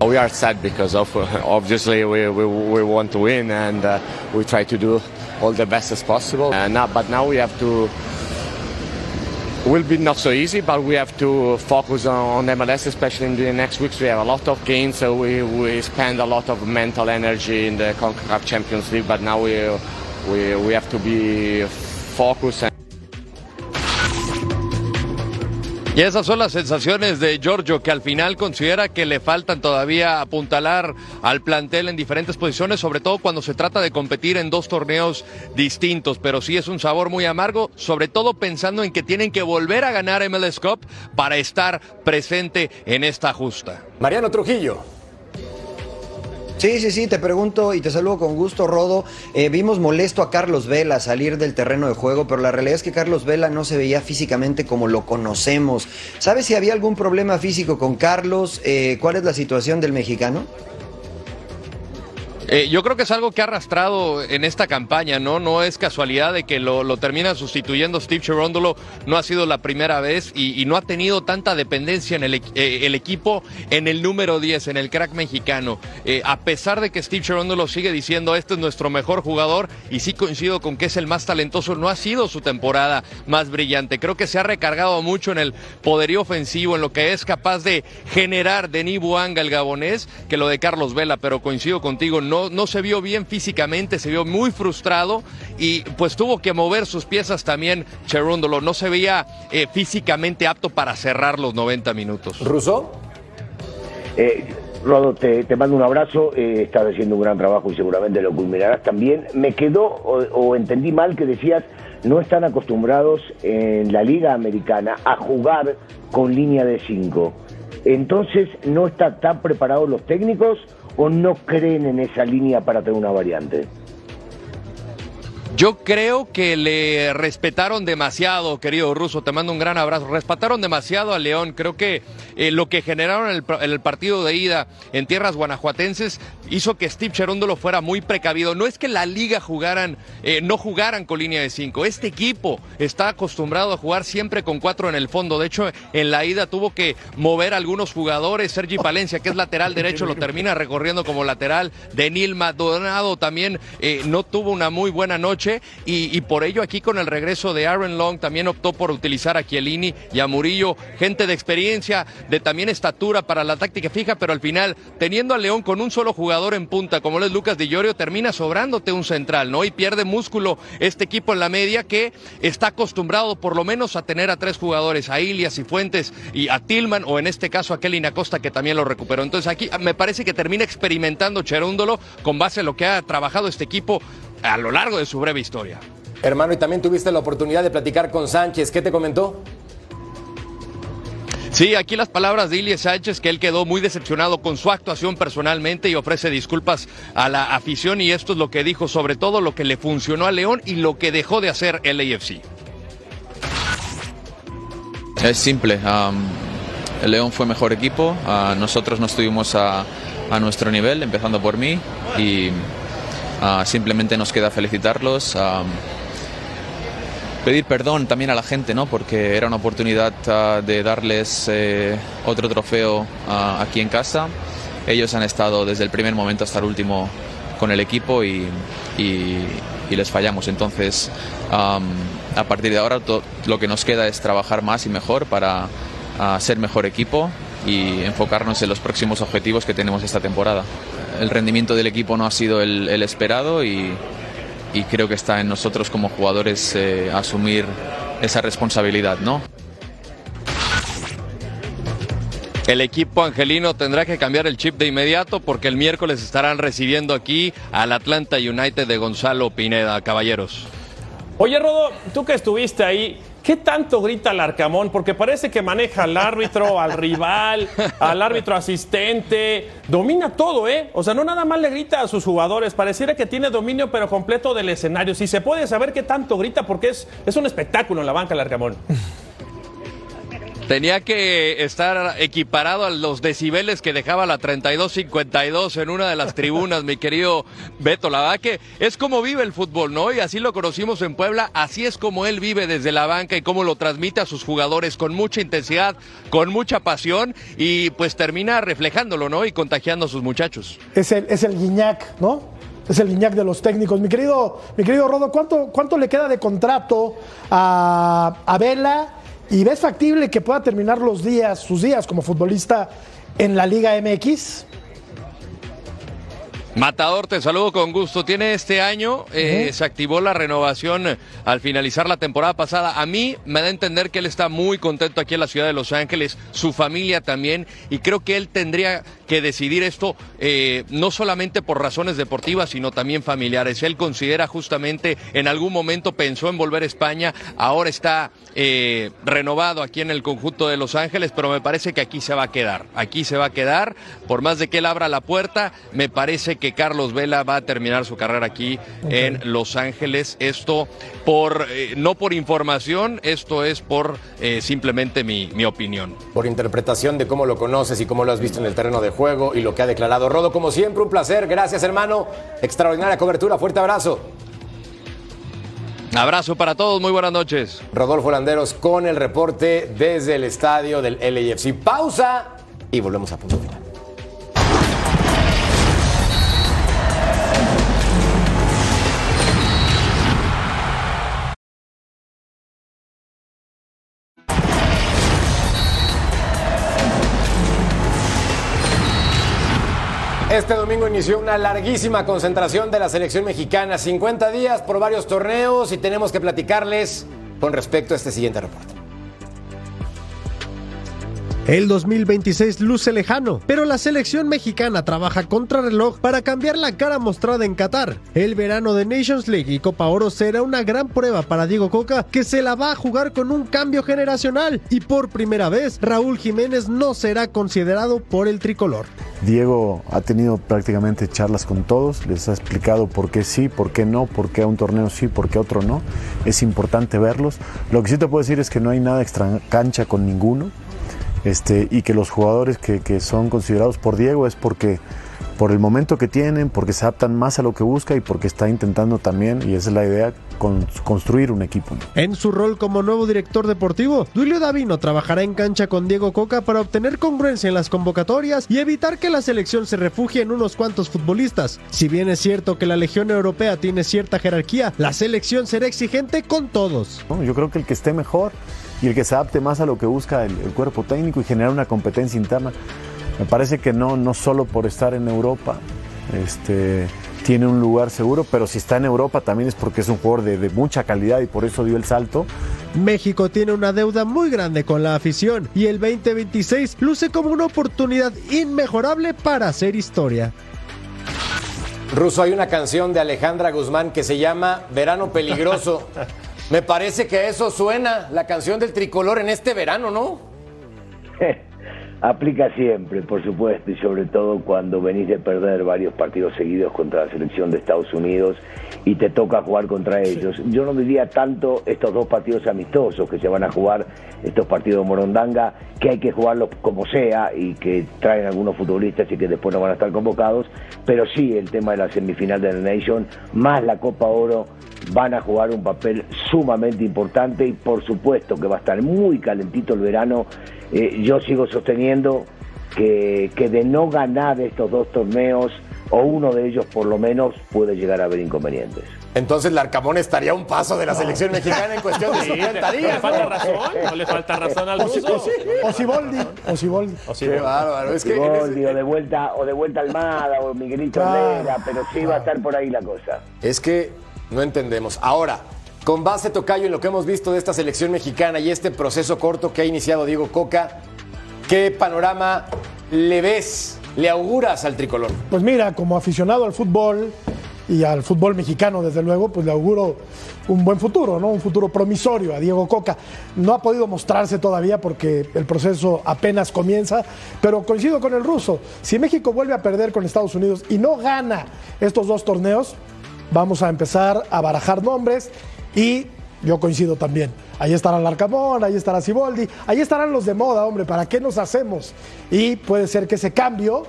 We are sad because of obviously we, we, want to win and uh, we try to do all the best as possible. Uh, now, but now we have to. Will be not so easy, but we have to focus on MLS, especially in the next weeks. We have a lot of games, so we, we spend a lot of mental energy in the CONCACAF Champions League. But now we we, we have to be focused. And Y esas son las sensaciones de Giorgio, que al final considera que le faltan todavía apuntalar al plantel en diferentes posiciones, sobre todo cuando se trata de competir en dos torneos distintos. Pero sí es un sabor muy amargo, sobre todo pensando en que tienen que volver a ganar MLS Cup para estar presente en esta justa. Mariano Trujillo. Sí, sí, sí, te pregunto y te saludo con gusto, Rodo. Eh, vimos molesto a Carlos Vela salir del terreno de juego, pero la realidad es que Carlos Vela no se veía físicamente como lo conocemos. ¿Sabes si había algún problema físico con Carlos? Eh, ¿Cuál es la situación del mexicano? Eh, yo creo que es algo que ha arrastrado en esta campaña, ¿no? No es casualidad de que lo, lo termina sustituyendo Steve Cherondolo, no ha sido la primera vez y, no ha tenido tanta dependencia en el, eh, el, equipo en el número 10, en el crack mexicano. Eh, a pesar de que Steve Cherondolo sigue diciendo este es nuestro mejor jugador y sí coincido con que es el más talentoso, no ha sido su temporada más brillante. Creo que se ha recargado mucho en el poderío ofensivo, en lo que es capaz de generar Denis Buanga, el gabonés, que lo de Carlos Vela, pero coincido contigo, no no, no, se vio bien físicamente, se vio muy frustrado y pues tuvo que mover sus piezas también Cherúndolo. No se veía eh, físicamente apto para cerrar los 90 minutos. ¿Ruso? Eh, Rodo, te, te, mando un abrazo, eh, estás haciendo un gran trabajo y seguramente lo culminarás también. Me quedó o, o entendí mal que decías no están acostumbrados en la liga americana a jugar con línea de 5. Entonces, ¿no están tan preparados los técnicos o no creen en esa línea para tener una variante? Yo creo que le respetaron demasiado, querido Ruso. Te mando un gran abrazo. Respetaron demasiado a León. Creo que eh, lo que generaron en el, en el, partido de ida en tierras guanajuatenses hizo que Steve Cherondolo fuera muy precavido. No es que la liga jugaran, eh, no jugaran con línea de cinco. Este equipo está acostumbrado a jugar siempre con cuatro en el fondo. De hecho, en la ida tuvo que mover a algunos jugadores. Sergi Palencia, que es lateral (laughs) derecho, lo termina recorriendo como lateral. Denil Maldonado también eh, no tuvo una muy buena noche. Y, por ello aquí con el regreso de Aaron Long también optó por utilizar a Chiellini y a Murillo, gente de experiencia, de también estatura para la táctica fija, pero al final teniendo a León con un solo jugador en punta como es Lucas Di Llorio, termina sobrándote un central, ¿no? Y pierde músculo este equipo en la media que está acostumbrado por lo menos a tener a tres jugadores, a Ilias y Fuentes y a Tillman o en este caso a Kelly Acosta que también lo recuperó. Entonces aquí me parece que termina experimentando Cherúndolo con base en lo que ha trabajado este equipo a lo largo de su breve historia. Hermano, y también tuviste la oportunidad de platicar con Sánchez. ¿Qué te comentó? Sí, aquí las palabras de Ilie Sánchez, que él quedó muy decepcionado con su actuación personalmente y ofrece disculpas a la afición y esto es lo que dijo sobre todo lo que le funcionó a León y lo que dejó de hacer el AFC. Es simple, el León fue mejor equipo, nosotros no estuvimos a, nuestro nivel, empezando por mí, y simplemente nos queda felicitarlos pedir perdón también a la gente, ¿no? Porque era una oportunidad ah, de darles eh, otro trofeo ah, aquí en casa. Ellos han estado desde el primer momento hasta el último con el equipo y, les fallamos. Entonces, a partir de ahora lo que nos queda es trabajar más y mejor para ah, ser mejor equipo y enfocarnos en los próximos objetivos que tenemos esta temporada. El rendimiento del equipo no ha sido el, el esperado y, y creo que está en nosotros como jugadores eh, asumir esa responsabilidad, ¿no? El equipo angelino tendrá que cambiar el chip de inmediato porque el miércoles estarán recibiendo aquí al Atlanta United de Gonzalo Pineda, caballeros. Oye, Rodo, tú que estuviste ahí, ¿Qué tanto grita el Arcamón? Porque parece que maneja al árbitro, (laughs) al rival, al árbitro asistente. Domina todo, ¿eh? O sea, no nada más le grita a sus jugadores. Pareciera que tiene dominio, pero completo del escenario. Si se puede saber qué tanto grita, porque es, es un espectáculo en la banca el Arcamón. Tenía que estar equiparado a los decibeles que dejaba la 32-52 en una de las (laughs) tribunas, mi querido Beto. La verdad que es como vive el fútbol, ¿no? Y así lo conocimos en Puebla, así es como él vive desde la banca y cómo lo transmite a sus jugadores con mucha intensidad, con mucha pasión y pues termina reflejándolo, ¿no? Y contagiando a sus muchachos. Es el, es el guiñac, ¿no? Es el guiñac de los técnicos. Mi querido, mi querido Rodo, ¿cuánto, ¿cuánto le queda de contrato a, a Vela? ¿Y ves factible que pueda terminar los días, sus días como futbolista en la Liga MX? Matador, te saludo con gusto. Tiene este año, eh, se activó la renovación al finalizar la temporada pasada. A mí me da a entender que él está muy contento aquí en la ciudad de Los Ángeles, su familia también, y creo que él tendría que decidir esto eh, no solamente por razones deportivas, sino también familiares. Él considera justamente, en algún momento pensó en volver a España, ahora está eh, renovado aquí en el conjunto de Los Ángeles, pero me parece que aquí se va a quedar. Aquí se va a quedar, por más de que él abra la puerta, me parece que Carlos Vela va a terminar su carrera aquí en Los Ángeles. Esto por eh, no por información, esto es por simplemente mi, mi opinión. Por interpretación de cómo lo conoces y cómo lo has visto en el terreno de juego y lo que ha declarado Rodo. Como siempre, un placer. Gracias, hermano. Extraordinaria cobertura. Fuerte abrazo. Abrazo para todos, muy buenas noches. Rodolfo Landeros con el reporte desde el estadio del LAFC. Pausa y volvemos a punto final. Este domingo inició una larguísima concentración de la selección mexicana, 50 días por varios torneos y tenemos que platicarles con respecto a este siguiente reporte. El 2026 luce lejano, pero la selección mexicana trabaja contra reloj para cambiar la cara mostrada en Qatar. El verano de Nations League y Copa Oro será una gran prueba para Diego Coca, que se la va a jugar con un cambio generacional y por primera vez Raúl Jiménez no será considerado por el tricolor. Diego ha tenido prácticamente charlas con todos, les ha explicado por qué sí, por qué no, por qué a un torneo sí, por qué a otro no. Es importante verlos. Lo que sí te puedo decir es que no hay nada extra cancha con ninguno. Este, y que los jugadores que, son considerados por Diego es porque por el momento que tienen, porque se adaptan más a lo que busca y porque está intentando también, y esa es la idea, construir un equipo. En su rol como nuevo director deportivo, Duilio Davino trabajará en cancha con Diego Coca para obtener congruencia en las convocatorias y evitar que la selección se refugie en unos cuantos futbolistas. Si bien es cierto que la Legión Europea tiene cierta jerarquía, la selección será exigente con todos. yo creo que el que esté mejor y el que se adapte más a lo que busca el, cuerpo técnico y generar una competencia interna. Me parece que no, no solo por estar en Europa este, tiene un lugar seguro, pero si está en Europa también es porque es un jugador de, de mucha calidad y por eso dio el salto. México tiene una deuda muy grande con la afición y el 2026 luce como una oportunidad inmejorable para hacer historia. Ruso, hay una canción de Alejandra Guzmán que se llama Verano Peligroso. (laughs) Me parece que eso suena la canción del tricolor en este verano, ¿no? (laughs) Aplica siempre, por supuesto, y sobre todo cuando venís de perder varios partidos seguidos contra la selección de Estados Unidos y te toca jugar contra ellos. Yo no diría tanto estos dos partidos amistosos que se van a jugar, estos partidos de Morondanga, que hay que jugarlos como sea y que traen algunos futbolistas y que después no van a estar convocados, pero sí el tema de la semifinal de la Nation, más la Copa Oro, van a jugar un papel sumamente importante y por supuesto que va a estar muy calentito el verano. Eh, yo sigo sosteniendo que, que de no ganar estos dos torneos, o uno de ellos por lo menos, puede llegar a haber inconvenientes. Entonces Larcamón estaría a un paso de la selección mexicana en cuestión de Sí, 50 ¿No le días. falta razón? ¿No le falta razón al ruso? O Siboldi, o Siboldi. O sí, Qué bueno. bárbaro. Es que en Siboldi, ese- o de vuelta, o de vuelta Almada, o Miguelito Herrera, pero sí va a estar por ahí la cosa. Es que no entendemos. Ahora, con base, Tocayo, en lo que hemos visto de esta selección mexicana y este proceso corto que ha iniciado Diego Coca, ¿qué panorama le ves, le auguras al tricolor? Pues mira, como aficionado al fútbol y al fútbol mexicano, desde luego, pues le auguro un buen futuro, ¿no? Un futuro promisorio a Diego Coca. No ha podido mostrarse todavía porque el proceso apenas comienza, pero coincido con el ruso. Si México vuelve a perder con Estados Unidos y no gana estos dos torneos, vamos a empezar a barajar nombres y yo coincido también. Ahí estará Larcamón, ahí estará Siboldi, ahí estarán los de moda, hombre, ¿para qué nos hacemos? Y puede ser que ese cambio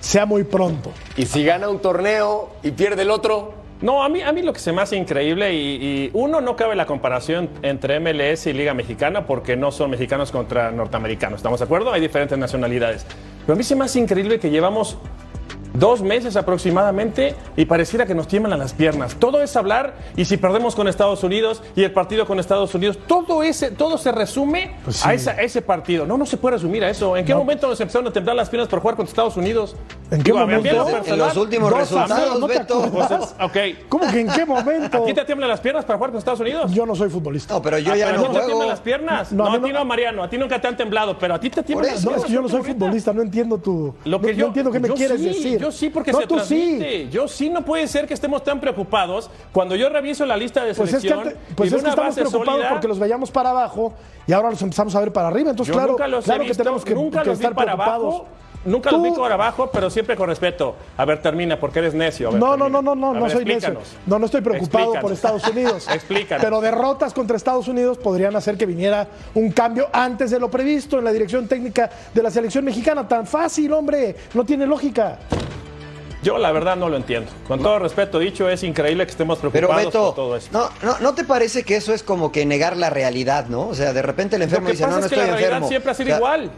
sea muy pronto. Y si gana un torneo y pierde el otro, No, a mí, a mí lo que se me hace increíble y, y uno no cabe la comparación entre MLS y Liga Mexicana porque no son mexicanos contra norteamericanos, ¿estamos de acuerdo? Hay diferentes nacionalidades. Pero a mí se me hace increíble que llevamos dos meses aproximadamente y pareciera que nos tiemblan las piernas. Todo es hablar y si perdemos con Estados Unidos y el partido con Estados Unidos, todo ese, todo se resume Pues sí. a, esa- a ese partido. No, no se puede resumir a eso. ¿En qué No. momento nos empezaron a temblar las piernas por jugar contra Estados Unidos? ¿En qué lo momento? En los últimos dos resultados, ¿no te Beto. Ok. ¿Cómo que en qué momento? ¿A ti te tiemblan las piernas para jugar con Estados Unidos? Yo no soy futbolista. No, pero yo Ah, ya pero no a ti te juego. tiemblan las piernas. No, No, a ti no- no, Mariano. A ti nunca te han temblado, pero a ti te tiemblan las eso. No, es piernas. que yo no soy futbolista, no entiendo tu. Lo que no, yo, no entiendo qué me quieres sí, decir. Yo sí, porque no, se tú sí. transmite. Yo sí, no puede ser que estemos tan preocupados cuando yo reviso la lista de Pues es que, selección. pues es que una estamos preocupados sólida, porque los veíamos para abajo y ahora los empezamos a ver para arriba. Entonces, claro, claro que tenemos que, nunca que los vi estar para preocupados. abajo. Nunca los vi para abajo, pero siempre con respeto. A ver, termina, porque eres necio. Ver, No, no, no, no, no, no soy necio. No, no estoy preocupado por. Estados Unidos. (laughs) Explícanos. Pero derrotas contra Estados Unidos podrían hacer que viniera un cambio antes de lo previsto en la dirección técnica de la selección mexicana. Tan fácil, hombre. No tiene lógica. Yo la verdad no lo entiendo. Con todo respeto dicho, es increíble que estemos Pero preocupados Beto, por todo esto. no, no, ¿no te parece que eso es como que negar la realidad, no? O sea, de repente el Lo enfermo que dice, pasa no, no es que estoy la realidad enfermo. siempre ha sido O sea, igual.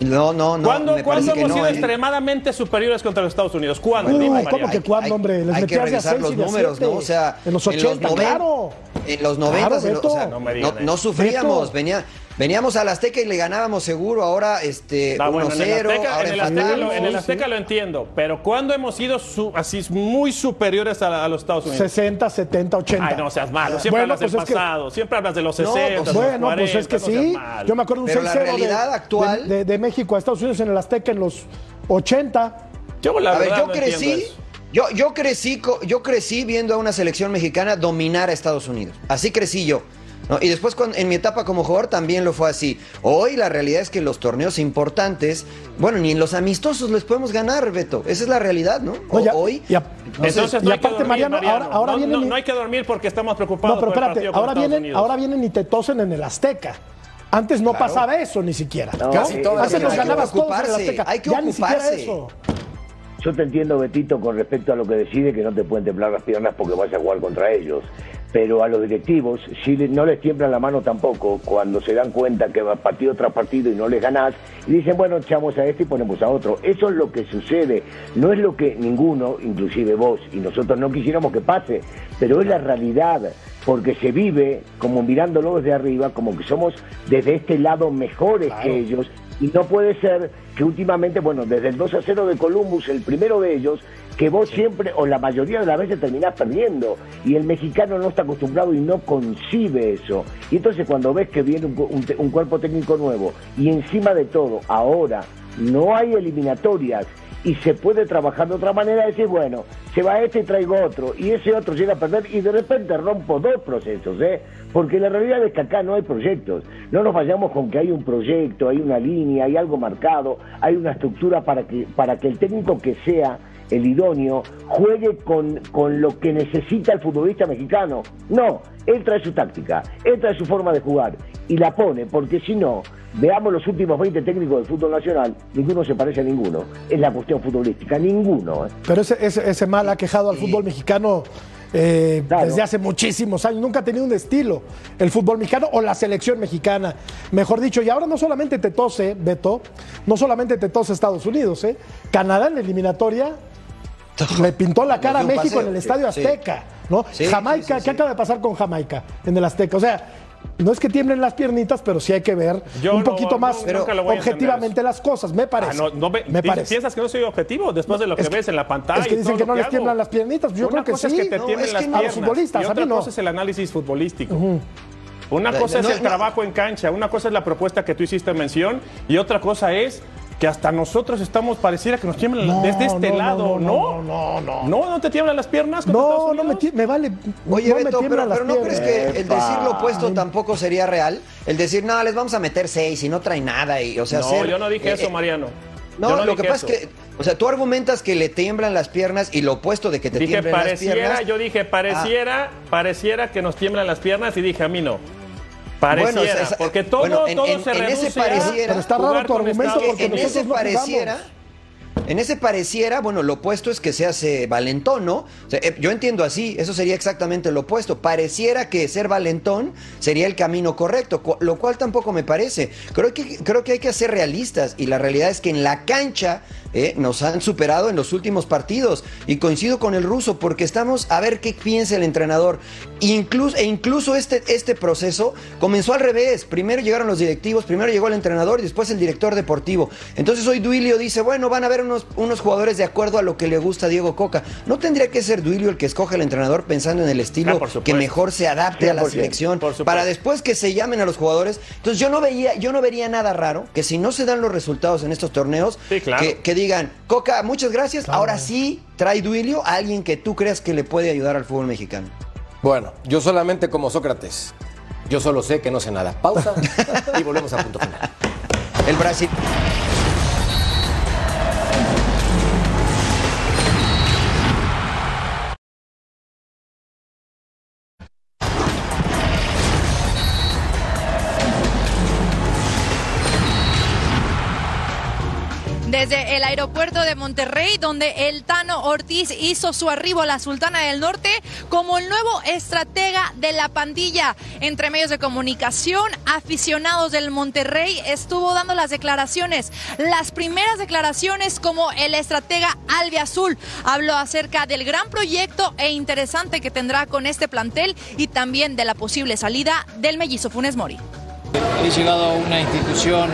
No, no, no. ¿Cuándo, me ¿cuándo hemos no, sido eh. extremadamente superiores contra los Estados Unidos? ¿Cuándo? Uh, Dime, ¿cómo que cuándo, hombre? Les hay que revisar los números, siete. ¿no? O sea, en los 80, noven- claro. En los 90, Claro, en lo- o sea. No no, no eso. sufríamos, Beto. venía, veníamos al Azteca y le ganábamos seguro, ahora este Ah, bueno, en el 1-0, Azteca, ahora en el Azteca lo, en el Azteca sí. lo entiendo, pero ¿cuándo hemos sido su- así muy superiores a, a los Estados Unidos? 60, 70, 80. Ay, no seas malo. Siempre Bueno, hablas del pues es que- pasado, siempre hablas de los No, 60, pues de los Bueno, 40, pues es que no sí. malo. Yo me acuerdo un Pero 6-0 la de- realidad de, actual- de, de México a Estados Unidos en el Azteca en los 80. Yo la a ver, verdad yo no crecí, yo, yo crecí, yo crecí viendo a una selección mexicana dominar a Estados Unidos. Así crecí yo. ¿No? Y después cuando- en mi etapa como jugador también lo fue así. Hoy la realidad es que los torneos importantes, bueno, ni en los amistosos les podemos ganar, Beto. Esa es la realidad, ¿no? No, ya- Hoy. y a- Entonces y no aparte, dormir, Mariano, Mariano. ahora, ahora no, vienen no- hay que dormir porque estamos preocupados No, pero por espérate, ahora vienen, Unidos. ahora vienen y te tosen en el Azteca. Antes no pasaba eso ni siquiera. No, Casi eh, todas, Antes nos hay que ganabas todos en el ocuparse, Azteca. hay que ya ni eso. Yo te entiendo, Betito, con respecto a lo que decide, que no te pueden temblar las piernas porque vas a jugar contra ellos. Pero a los directivos le- no les tiemblan la mano tampoco cuando se dan cuenta que va partido tras partido y no les ganás y dicen, bueno, echamos a este y ponemos a otro. Eso es lo que sucede. No es lo que ninguno, inclusive vos y nosotros, no quisiéramos que pase, pero es la realidad. Porque se vive como mirándolo desde arriba, como que somos desde este lado mejores que ellos y no puede ser que últimamente, bueno, desde el 2 a 0 de Columbus, el primero de ellos, que vos siempre o la mayoría de las veces terminás perdiendo y el mexicano no está acostumbrado y no concibe eso. Y entonces cuando ves que viene un, un un cuerpo técnico nuevo y encima de todo, ahora no hay eliminatorias y se puede trabajar de otra manera, decir, bueno, se va este y traigo otro, y ese otro llega a perder y de repente rompo dos procesos, ¿eh? Porque la realidad es que acá no hay proyectos. no nos vayamos con que hay un proyecto, hay una línea, hay algo marcado, hay una estructura para que, para que el técnico que sea el idóneo juegue con, con lo que necesita el futbolista mexicano. No, él trae su táctica, él trae su forma de jugar y la pone, porque si no, veamos los últimos 20 técnicos del fútbol nacional, ninguno se parece a ninguno. Es la cuestión futbolística, ninguno. ¿eh? Pero ese, ese, ese mal ha quejado al fútbol mexicano eh, Claro. desde hace muchísimos años. Nunca ha tenido un estilo el fútbol mexicano o la selección mexicana, mejor dicho. Y ahora no solamente te tose, Beto, no solamente te tose Estados Unidos, ¿eh? Canadá en la eliminatoria le (laughs) pintó la cara a México paseo, en el Estadio sí. Azteca, ¿no? Sí, Jamaica, sí, sí, ¿qué sí. acaba de pasar con Jamaica en el Azteca? O sea, no es que tiemblen las piernitas, pero sí hay que ver Yo un no- poquito no- más objetivamente las cosas, me Ah, parece. no, no ve- me parece. ¿Piensas que no soy objetivo después de lo que, Es que- ves en la pantalla? es que y dicen todo que no les hago? tiemblan las piernitas, yo Una creo que sí. es que te No, tiemblen es las que no. A los futbolistas, y a otra mí no. cosa es el análisis futbolístico. Una No, cosa es el no. trabajo en cancha, una cosa es la propuesta que tú hiciste mención y otra cosa es que hasta nosotros estamos, pareciera que nos tiemblan No, desde este no, lado, no, ¿no? no, no. ¿No? ¿No te tiemblan las piernas? No, no me, vale. Oye, no me Beto, pero, tiemblan las pero ¿no crees que el decir lo opuesto tampoco sería real? El decir, no, les vamos a meter seis y no trae nada. Y, o sea, No, ser- yo no dije eh, eso, eh, Mariano. No, lo que pasa eso. es que, o sea, tú argumentas que le tiemblan las piernas y lo opuesto de que te Dije tiemblen las pareciera, piernas. yo dije pareciera, pareciera que nos tiemblan las piernas y dije a mí no. Bueno, esa- porque todo, bueno, en- todo en- se en ese reduce pareciera- Pero está raro tu argumento porque en ese jugamos. pareciera, en ese pareciera, bueno, lo opuesto es que se hace valentón, ¿no? O sea, eh, yo entiendo así, eso sería exactamente lo opuesto. Pareciera que ser valentón sería el camino correcto, lo cual tampoco me parece. Creo que, creo que hay que ser realistas y la realidad es que en la cancha eh, nos han superado en los últimos partidos y coincido con el ruso porque estamos a ver qué piensa el entrenador. Incluso, e incluso este, este proceso comenzó al revés. Primero llegaron los directivos, primero llegó el entrenador y después el director deportivo. Entonces hoy Duilio dice, bueno, van a haber unos, unos jugadores de acuerdo a lo que le gusta a Diego Coca. ¿No tendría que ser Duilio el que escoge el entrenador pensando en el estilo Ah, que mejor se adapte a la 100%, selección para después que se llamen a los jugadores? Entonces yo no veía, yo no vería nada raro que si no se dan los resultados en estos torneos, Sí, claro. que, que digan, Coca, muchas gracias, ahora sí trae Duilio a alguien que tú creas que le puede ayudar al fútbol mexicano. Bueno, yo solamente como Sócrates. Yo solo sé que no sé nada. Pausa (laughs) y volvemos a punto final. El Brasil. Desde el aeropuerto de Monterrey, donde el Tano Ortiz hizo su arribo a la Sultana del Norte como el nuevo estratega de la pandilla. Entre medios de comunicación, aficionados del Monterrey estuvo dando las declaraciones. Las primeras declaraciones como el estratega Albiazul habló acerca del gran proyecto e interesante que tendrá con este plantel y también de la posible salida del mellizo Funes Mori. He llegado a una institución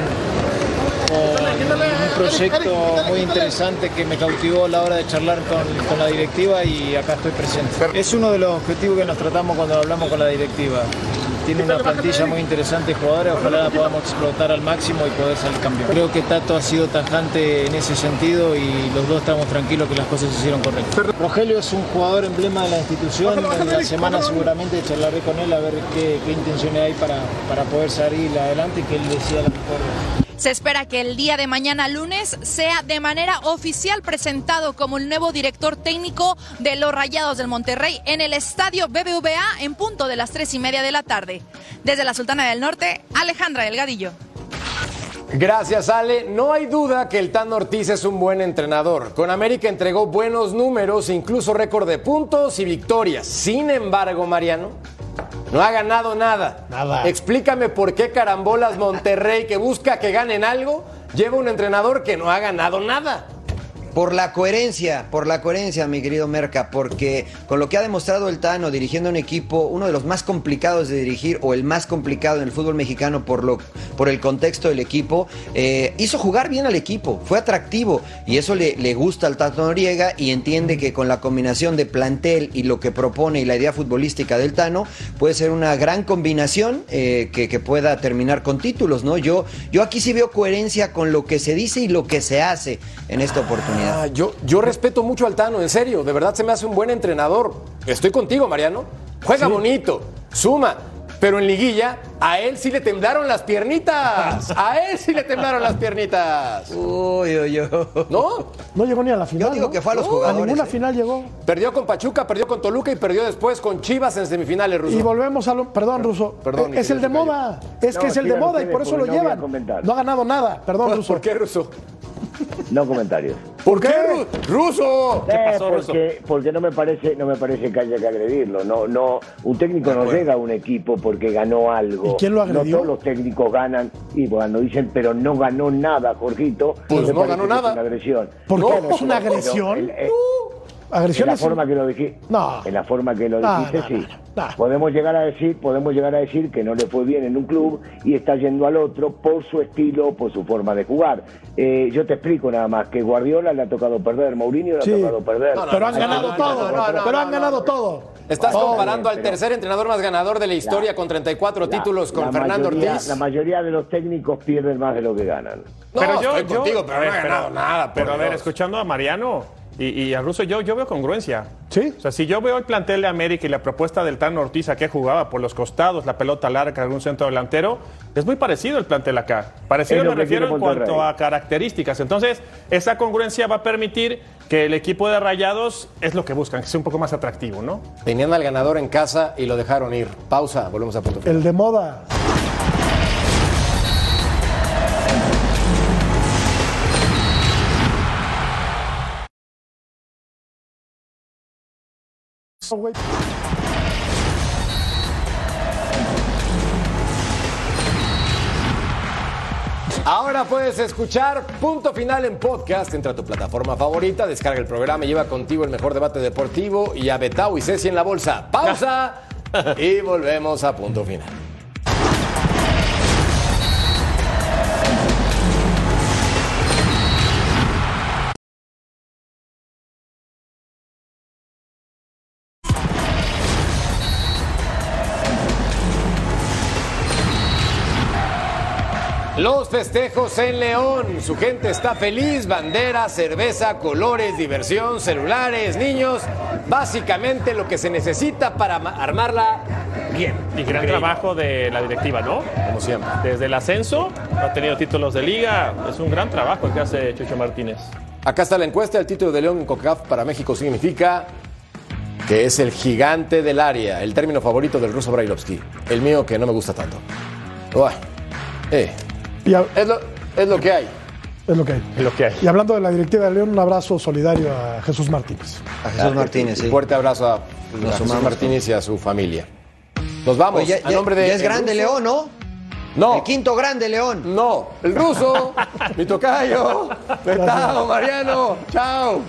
un proyecto muy interesante que me cautivó a la hora de charlar con, con la directiva y acá estoy presente. Es uno de los objetivos que nos tratamos cuando hablamos con la directiva. Tiene una plantilla muy interesante de jugadores, ojalá la podamos explotar al máximo y poder salir campeón. Creo que Tato ha sido tajante en ese sentido y los dos estamos tranquilos que las cosas se hicieron correctas. Rogelio es un jugador emblema de la institución, en la semana seguramente charlaré con él a ver qué, qué intenciones hay para, para poder salir adelante y que él decida la mejor. Se espera que el día de mañana lunes sea de manera oficial presentado como el nuevo director técnico de los Rayados del Monterrey en el estadio BBVA en punto de las tres y media de la tarde. Desde la Sultana del Norte, Alejandra Delgadillo. Gracias, Ale. No hay duda que el Tan Ortiz es un buen entrenador. Con América entregó buenos números, incluso récord de puntos y victorias. Sin embargo, Mariano, no ha ganado nada. Nada. Explícame por qué Carambolas Monterrey, que busca que ganen algo, lleva un entrenador que no ha ganado nada. Por la coherencia, por la coherencia, mi querido Merca, porque con lo que ha demostrado el Tano dirigiendo un equipo, uno de los más complicados de dirigir, o el más complicado en el fútbol mexicano por, lo, por el contexto del equipo, eh, hizo jugar bien al equipo, fue atractivo, y eso le, le gusta al Tano Noriega, y entiende que con la combinación de plantel y lo que propone y la idea futbolística del Tano, puede ser una gran combinación eh, que, pueda terminar con títulos, ¿no? Yo, yo aquí sí veo coherencia con lo que se dice y lo que se hace en esta oportunidad. Ah, yo, yo respeto mucho al Tano, en serio. De verdad se me hace un buen entrenador. Estoy contigo, Mariano. Juega bonito, suma. Pero en liguilla, a él sí le temblaron las piernitas. A él sí le temblaron las piernitas. Uy, uy, uy. ¿No? No llegó ni a la final. Yo digo ¿no? que fue a los No, jugadores, A ninguna ¿eh? final llegó. Perdió con Pachuca, perdió con Toluca y perdió después con Chivas en semifinales, Ruso. Y volvemos a lo. Perdón, Ruso. Perdón, es el de moda. Es No, que es el de moda y por eso lo llevan. No ha ganado nada. Perdón, Ruso. ¿Por qué, Ruso? No comentarios. ¿Por qué, Ru- Ruso? Eh, pasó, porque, porque no me parece, no me parece que haya que agredirlo. No, no, un técnico no llega a un equipo porque ganó algo. ¿Y quién lo agredió? No todos los técnicos ganan y cuando dicen, pero no ganó nada, Jorgito. Pues no ganó nada. Es una agresión. ¿Por qué? ¿Es una pero agresión? el- Agresión en la forma que lo dije, No. en la forma que lo dijiste, no, sí. no, no. Podemos llegar a decir, podemos llegar a decir que no le fue bien en un club y está yendo al otro por su estilo, por su forma de jugar. Eh, yo te explico nada más que Guardiola le ha tocado perder, Mourinho le Sí. ha tocado perder. No, no, Pero han ganado todo. Pero han ganado todo. Estás Todo comparando al bien, tercer entrenador más ganador de la historia La- con 34 La- títulos con Fernando mayoría- Ortiz. La mayoría de los técnicos pierden más de lo que ganan. No, pero yo, estoy yo- contigo, pero ver, no ha ganado nada. Pero a ver, Dios. escuchando a Mariano y, y a Russo, yo, yo veo congruencia. Sí. O sea, si yo veo el plantel de América y la propuesta del Tano Ortiz a que jugaba por los costados, la pelota larga, algún centro delantero, es muy parecido el plantel acá. Parecido me refiero en cuanto a características. Entonces, esa congruencia va a permitir que el equipo de Rayados es lo que buscan, que sea un poco más atractivo, ¿no? Tenían al ganador en casa y lo dejaron ir. Pausa, volvemos a punto. final. El de moda. Güey. Ahora puedes escuchar Punto Final en podcast. Entra a tu plataforma favorita, descarga el programa y lleva contigo el mejor debate deportivo y a Betao y Ceci en la bolsa. Pausa (laughs) y volvemos a Punto Final. Festejos en León. Su gente está feliz. Bandera, cerveza, colores, diversión, celulares, niños. Básicamente lo que se necesita para ma- armarla bien. Y gran Increíble. trabajo de la directiva, ¿no? Como siempre. Desde el ascenso, ha tenido títulos de liga. Es un gran trabajo el que hace Chucho Martínez. Acá está la encuesta. El título de León en CONCACAF para México significa que es el gigante del área. El término favorito del ruso Brailovsky. El mío que no me gusta tanto. Uah. Eh, Y a- es, lo, es lo que hay. es lo que hay. Es lo que hay. Y hablando de la directiva de León, un abrazo solidario a Jesús Martínez. A Jesús Martínez, sí. Un fuerte abrazo a, a Jesús. Martínez y a su familia. Nos vamos. Ya, a nombre de ya es grande ruso. León, ¿no? No. El quinto grande León. No, el ruso, (laughs) mi tocayo, Betao, Mariano, chao.